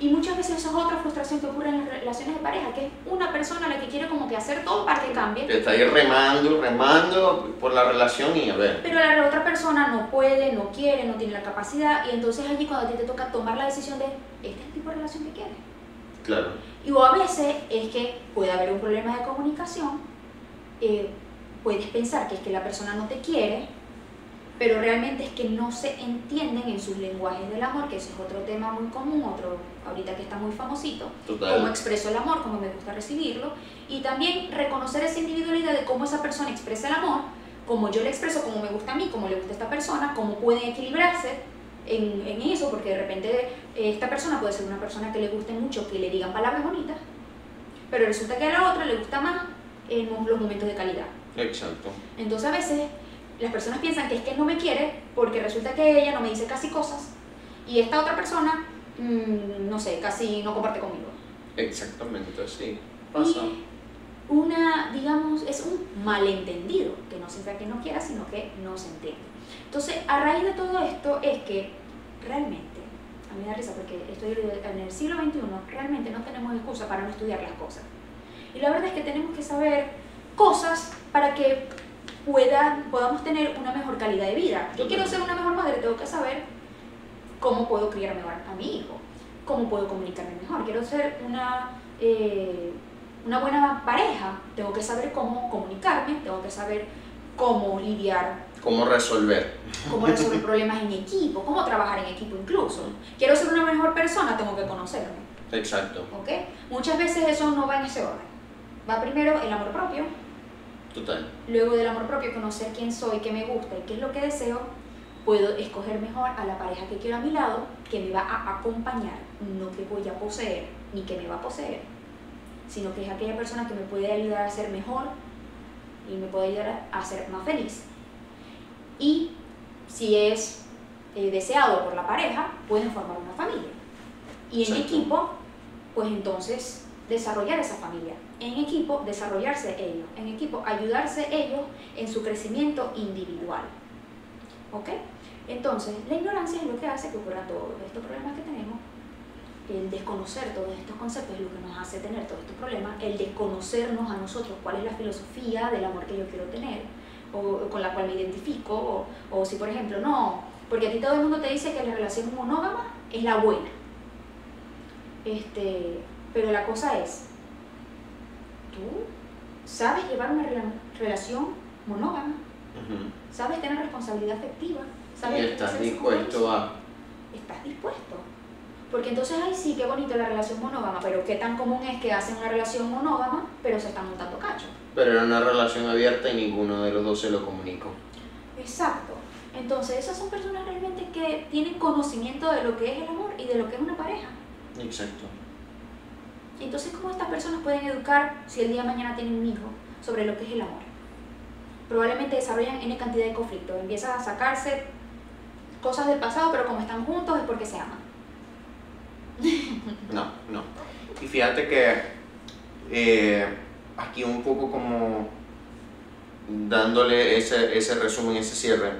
Y muchas veces eso es otra frustración que ocurre en las relaciones de pareja, que es una persona la que quiere como que hacer todo para que cambie, Que está ahí remando, remando por la relación y a ver. pero la otra persona no puede, no quiere, no tiene la capacidad, y entonces allí cuando a ti te toca tomar la decisión de, este es el tipo de relación que quieres. Claro. Y o a veces es que puede haber un problema de comunicación, eh, puedes pensar que es que la persona no te quiere, pero realmente es que no se entienden en sus lenguajes del amor, que ese es otro tema muy común, otro ahorita que está muy famosito, cómo Total. expreso el amor, cómo me gusta recibirlo, y también reconocer esa individualidad de cómo esa persona expresa el amor, como yo le expreso, como me gusta a mí, como le gusta a esta persona, cómo pueden equilibrarse en, en eso, porque de repente eh, esta persona puede ser una persona que le guste mucho que le digan palabras bonitas, pero resulta que a la otra le gusta más en los momentos de calidad. Exacto. Entonces a veces las personas piensan que es que no me quiere porque resulta que ella no me dice casi cosas y esta otra persona, mm, no sé, casi no comparte conmigo. Exactamente, sí. Pasa. Y una, digamos, es un malentendido, que no significa que no quiera, sino que no se entiende. Entonces, a raíz de todo esto es que realmente, a mí me da risa porque estoy en el siglo XXI, realmente no tenemos excusa para no estudiar las cosas. Y la verdad es que tenemos que saber cosas para que puedan, podamos tener una mejor calidad de vida. Yo quiero ser una mejor madre, tengo que saber cómo puedo criar mejor a mi hijo, cómo puedo comunicarme mejor. Quiero ser una, eh, una buena pareja, tengo que saber cómo comunicarme, tengo que saber cómo lidiar ¿Cómo resolver? cómo resolver problemas en equipo, cómo trabajar en equipo incluso. Quiero ser una mejor persona, tengo que conocerme, Exacto. ¿ok? Muchas veces eso no va en ese orden. Va primero el amor propio, Total. luego del amor propio conocer quién soy, qué me gusta y qué es lo que deseo, puedo escoger mejor a la pareja que quiero a mi lado, que me va a acompañar, no que voy a poseer, ni que me va a poseer, sino que es aquella persona que me puede ayudar a ser mejor y me puede ayudar a ser más feliz. Y si es eh, deseado por la pareja, pueden formar una familia. Y en Exacto. equipo, pues entonces desarrollar esa familia. En equipo, desarrollarse ellos. En equipo, ayudarse ellos en su crecimiento individual. ¿Ok? Entonces, la ignorancia es lo que hace que ocurran todos estos problemas que tenemos. El desconocer todos estos conceptos es lo que nos hace tener todos estos problemas. El desconocernos a nosotros cuál es la filosofía del amor que yo quiero tener o con la cual me identifico. O, si, por ejemplo, no, porque a ti todo el mundo te dice que la relación monógama es la buena. Este, pero la cosa es, tú sabes llevar una rela- relación monógama, Ujú. sabes tener responsabilidad afectiva, sabes Y estás dispuesto a... Estás dispuesto. Porque entonces, ay, sí, qué bonita la relación monógama, pero qué tan común es que hacen una relación monógama, pero se están montando cacho. Pero era una relación abierta y ninguno de los dos se lo comunicó. Exacto. Entonces, esas son personas realmente que tienen conocimiento de lo que es el amor y de lo que es una pareja. Exacto. Entonces, ¿cómo estas personas pueden educar si el día de mañana tienen un hijo sobre lo que es el amor? Probablemente desarrollan N cantidad de conflictos, empiezan a sacarse cosas del pasado, pero como están juntos es porque se aman. No, no. Y fíjate que eh, aquí un poco como dándole ese, ese resumen, ese cierre.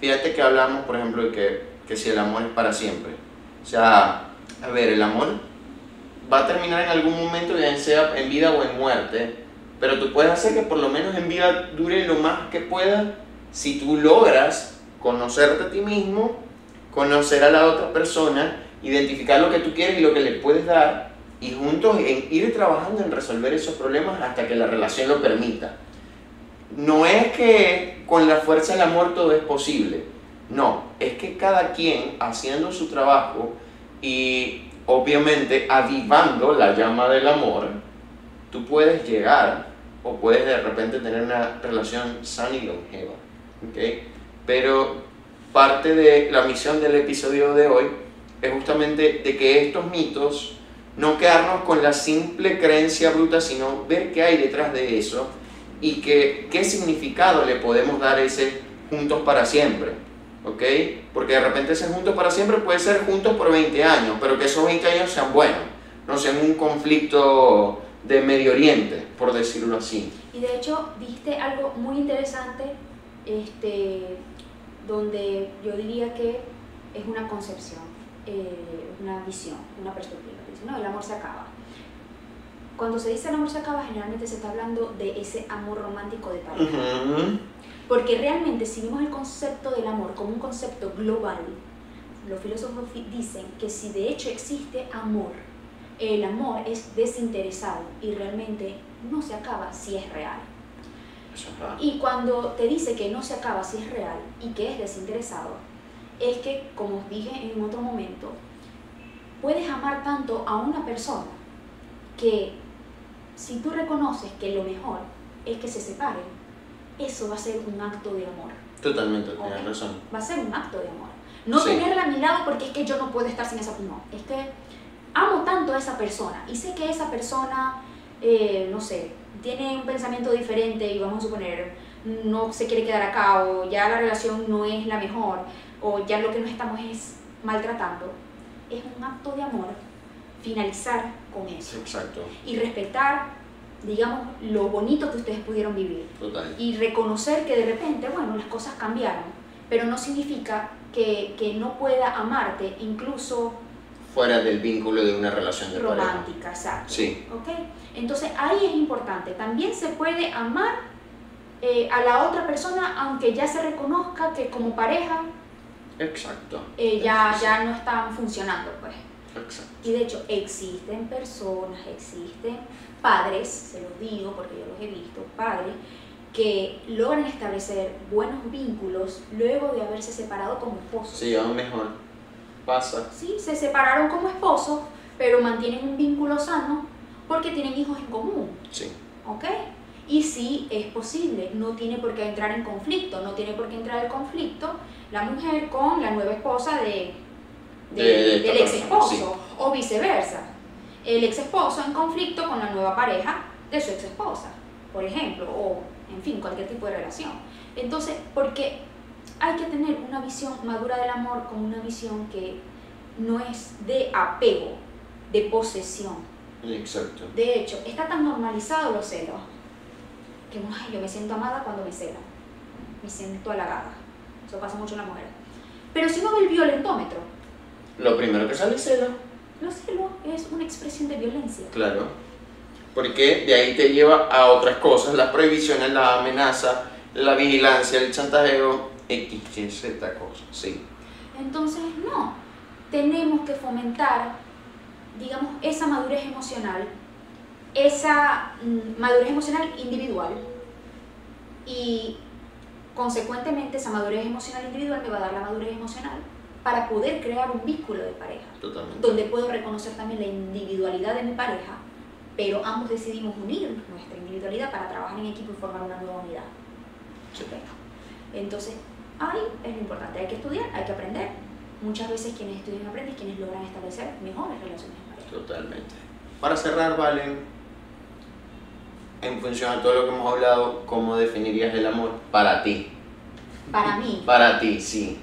Fíjate que hablamos, por ejemplo, de que, que si el amor es para siempre. O sea, a ver, el amor va a terminar en algún momento, ya sea en vida o en muerte, pero tú puedes hacer que por lo menos en vida dure lo más que pueda si tú logras conocerte a ti mismo, conocer a la otra persona, identificar lo que tú quieres y lo que le puedes dar y juntos en ir trabajando en resolver esos problemas hasta que la relación lo permita. No es que con la fuerza del amor todo es posible, no, es que cada quien haciendo su trabajo y obviamente avivando la llama del amor, tú puedes llegar o puedes de repente tener una relación sana y longeva. ¿ok? Pero parte de la misión del episodio de hoy es justamente de que estos mitos no quedarnos con la simple creencia bruta, sino ver qué hay detrás de eso y que, qué significado le podemos dar a ese juntos para siempre. ¿Ok? Porque de repente ese juntos para siempre puede ser juntos por 20 años, pero que esos 20 años sean buenos, no sean un conflicto de Medio Oriente, por decirlo así. Y de hecho, dijiste algo muy interesante, este, donde yo diría que es una concepción, eh, una visión, una perspectiva. Dice, no, el amor se acaba. Cuando se dice el amor se acaba, generalmente se está hablando de ese amor romántico de pareja. Porque realmente, si vemos el concepto del amor como un concepto global, los filósofos dicen que si de hecho existe amor, el amor es desinteresado y realmente no se acaba si es real. Y cuando te dice que no se acaba si es real y que es desinteresado, es que, como os dije en otro momento, puedes amar tanto a una persona que si tú reconoces que lo mejor es que se separen, eso va a ser un acto de amor. Totalmente, tienes razón. Va a ser un acto de amor. No tenerla a mi lado porque es que yo no puedo estar sin esa No, es que amo tanto a esa persona y sé que esa persona, eh, no sé, tiene un pensamiento diferente y vamos a suponer, no se quiere quedar acá o ya la relación no es la mejor o ya lo que nos estamos es maltratando, es un acto de amor finalizar con eso. Exacto. Y respetar, digamos, lo bonito que ustedes pudieron vivir. Total. Y reconocer que de repente, bueno, las cosas cambiaron, pero no significa que, que no pueda amarte, incluso fuera del vínculo de una relación de romántica, exacto. Sí. ¿Ok? Entonces ahí es importante. También se puede amar eh, a la otra persona aunque ya se reconozca que como pareja Exacto. Eh, ya, ya no están funcionando, pues. Exacto. Y de hecho existen personas, existen padres, se los digo porque yo los he visto, padres que logran establecer buenos vínculos luego de haberse separado como esposos. Sí, aún mejor pasa. Sí, se separaron como esposos, pero mantienen un vínculo sano porque tienen hijos en común. Sí. ¿Ok? Y sí es posible, no tiene por qué entrar en conflicto, no tiene por qué entrar en conflicto la mujer con la nueva esposa de, del ex esposo o viceversa. El ex esposo en conflicto con la nueva pareja de su ex esposa, por ejemplo, o en fin, cualquier tipo de relación. Entonces, porque hay que tener una visión madura del amor como una visión que no es de apego, de posesión. Exacto. De hecho, está tan normalizado los celos que yo me siento amada cuando me celan, me siento halagada. Eso pasa mucho en las mujeres. Pero si uno ve el violentómetro, lo primero que sale es celo. Los celos es una expresión de violencia. Claro. Porque de ahí te lleva a otras cosas, las prohibiciones, la amenaza, la vigilancia, el chantajeo, X, Y, Z cosas, sí. Entonces, no, tenemos que fomentar, digamos, esa madurez emocional, esa mm, madurez emocional individual y consecuentemente esa madurez emocional individual me va a dar la madurez emocional para poder crear un vínculo de pareja. Totalmente. Donde puedo reconocer también la individualidad de mi pareja, pero ambos decidimos unir nuestra individualidad para trabajar en equipo y formar una nueva unidad. Entonces, ahí es lo importante, hay que estudiar, hay que aprender. Muchas veces quienes estudian aprenden, quienes logran establecer mejores relaciones de pareja. Totalmente. Para cerrar, Valen, en función a todo lo que hemos hablado, ¿cómo definirías el amor para ti? Para mí. Para ti, sí.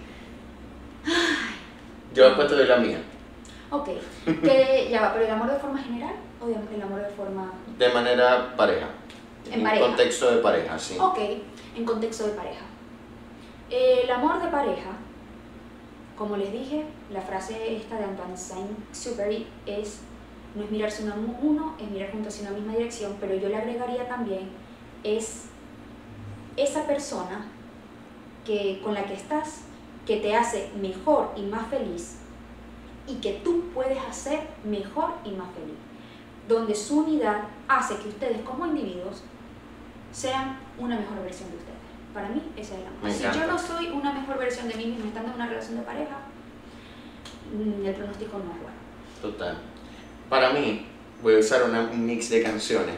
Yo después te doy la mía. Ok, que ya va, pero el amor de forma general o el amor de forma... De manera pareja. En, en contexto de pareja, sí. Ok, en contexto de pareja. El amor de pareja, como les dije, la frase esta de Antoine Saint-Exupéry es no es mirarse uno a uno, es mirar juntos en la misma dirección, pero yo le agregaría también es esa persona que, con la que estás que te hace mejor y más feliz y que tú puedes hacer mejor y más feliz, donde su unidad hace que ustedes como individuos sean una mejor versión de ustedes. Para mí, ese es el amor. Si yo no soy una mejor versión de mí mismo estando en una relación de pareja, mm, el pronóstico no es bueno. Total. Para mí, voy a usar un mix de canciones.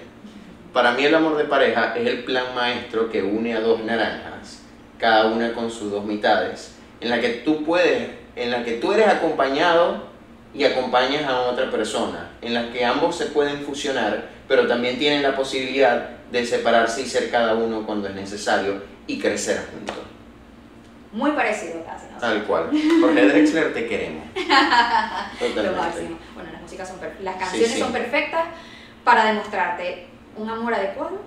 Para mí el amor de pareja es el plan maestro que une a dos naranjas, cada una con sus dos mitades, en la que tú puedes, en la que tú eres acompañado y acompañas a otra persona, en las que ambos se pueden fusionar, pero también tienen la posibilidad de separarse y ser cada uno cuando es necesario y crecer juntos. Muy parecido casi. ¿no? Tal cual. Jorge Drexler, te queremos. *laughs* Lo máximo. Bueno, las, músicas son las canciones son perfectas para demostrarte un amor adecuado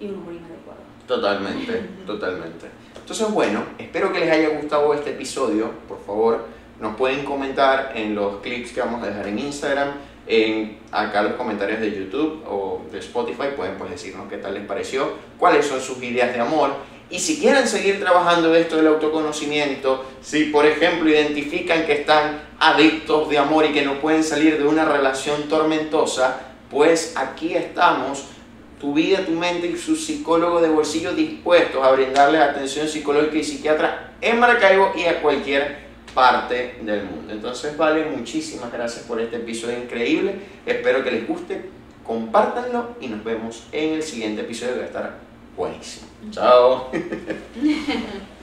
y un amor inadecuado. Totalmente, *laughs* totalmente. Entonces, bueno, espero que les haya gustado este episodio. Por favor, nos pueden comentar en los clips que vamos a dejar en Instagram, en acá los comentarios de YouTube o de Spotify. Pueden pues decirnos qué tal les pareció, cuáles son sus ideas de amor. Y si quieren seguir trabajando esto del autoconocimiento, si por ejemplo identifican que están adictos de amor y que no pueden salir de una relación tormentosa, pues aquí estamos, tu vida, tu mente y su psicólogo de bolsillo dispuestos a brindarles atención psicológica y psiquiatra en Maracaibo y a cualquier parte del mundo. Entonces, vale, muchísimas gracias por este episodio increíble. Espero que les guste, compártanlo y nos vemos en el siguiente episodio que va a estar buenísimo. Chao. *laughs*